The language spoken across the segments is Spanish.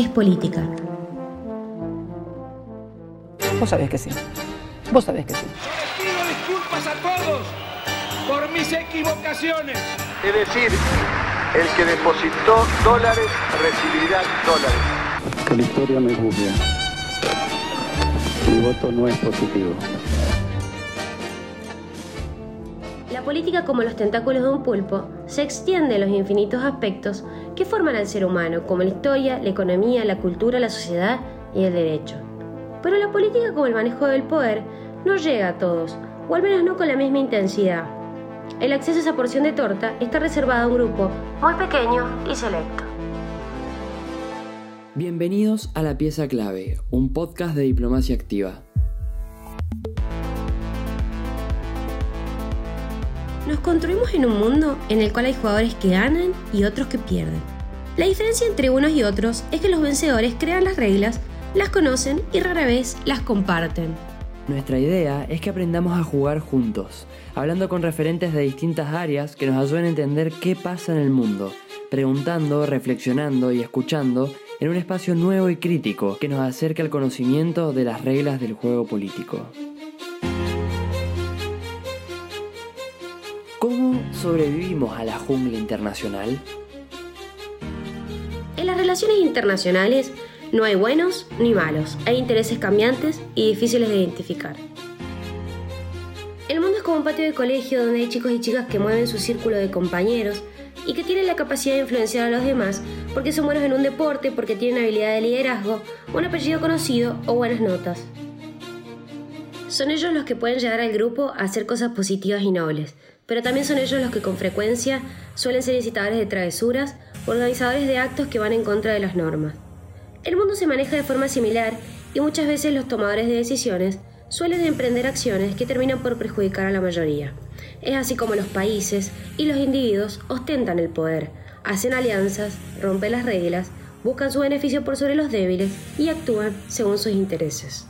es política. Vos sabés que sí. Vos sabés que sí. Yo les pido disculpas a todos por mis equivocaciones. Es decir, el que depositó dólares recibirá dólares. Que la historia me juzgue. Mi voto no es positivo. La política, como los tentáculos de un pulpo, se extiende a los infinitos aspectos que forman al ser humano, como la historia, la economía, la cultura, la sociedad y el derecho. Pero la política, como el manejo del poder, no llega a todos, o al menos no con la misma intensidad. El acceso a esa porción de torta está reservado a un grupo muy pequeño y selecto. Bienvenidos a La Pieza Clave, un podcast de diplomacia activa. Construimos en un mundo en el cual hay jugadores que ganan y otros que pierden. La diferencia entre unos y otros es que los vencedores crean las reglas, las conocen y rara vez las comparten. Nuestra idea es que aprendamos a jugar juntos, hablando con referentes de distintas áreas que nos ayuden a entender qué pasa en el mundo, preguntando, reflexionando y escuchando en un espacio nuevo y crítico que nos acerque al conocimiento de las reglas del juego político. Sobrevivimos a la jungla internacional? En las relaciones internacionales no hay buenos ni malos, hay intereses cambiantes y difíciles de identificar. El mundo es como un patio de colegio donde hay chicos y chicas que mueven su círculo de compañeros y que tienen la capacidad de influenciar a los demás porque son buenos en un deporte, porque tienen habilidad de liderazgo, un apellido conocido o buenas notas. Son ellos los que pueden llegar al grupo a hacer cosas positivas y nobles, pero también son ellos los que con frecuencia suelen ser incitadores de travesuras o organizadores de actos que van en contra de las normas. El mundo se maneja de forma similar y muchas veces los tomadores de decisiones suelen emprender acciones que terminan por perjudicar a la mayoría. Es así como los países y los individuos ostentan el poder, hacen alianzas, rompen las reglas, buscan su beneficio por sobre los débiles y actúan según sus intereses.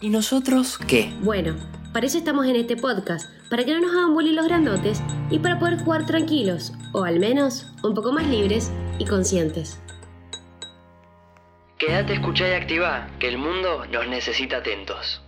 ¿Y nosotros qué? Bueno, para eso estamos en este podcast, para que no nos hagan bullying los grandotes y para poder jugar tranquilos, o al menos un poco más libres y conscientes. Quédate, escucha y activa, que el mundo nos necesita atentos.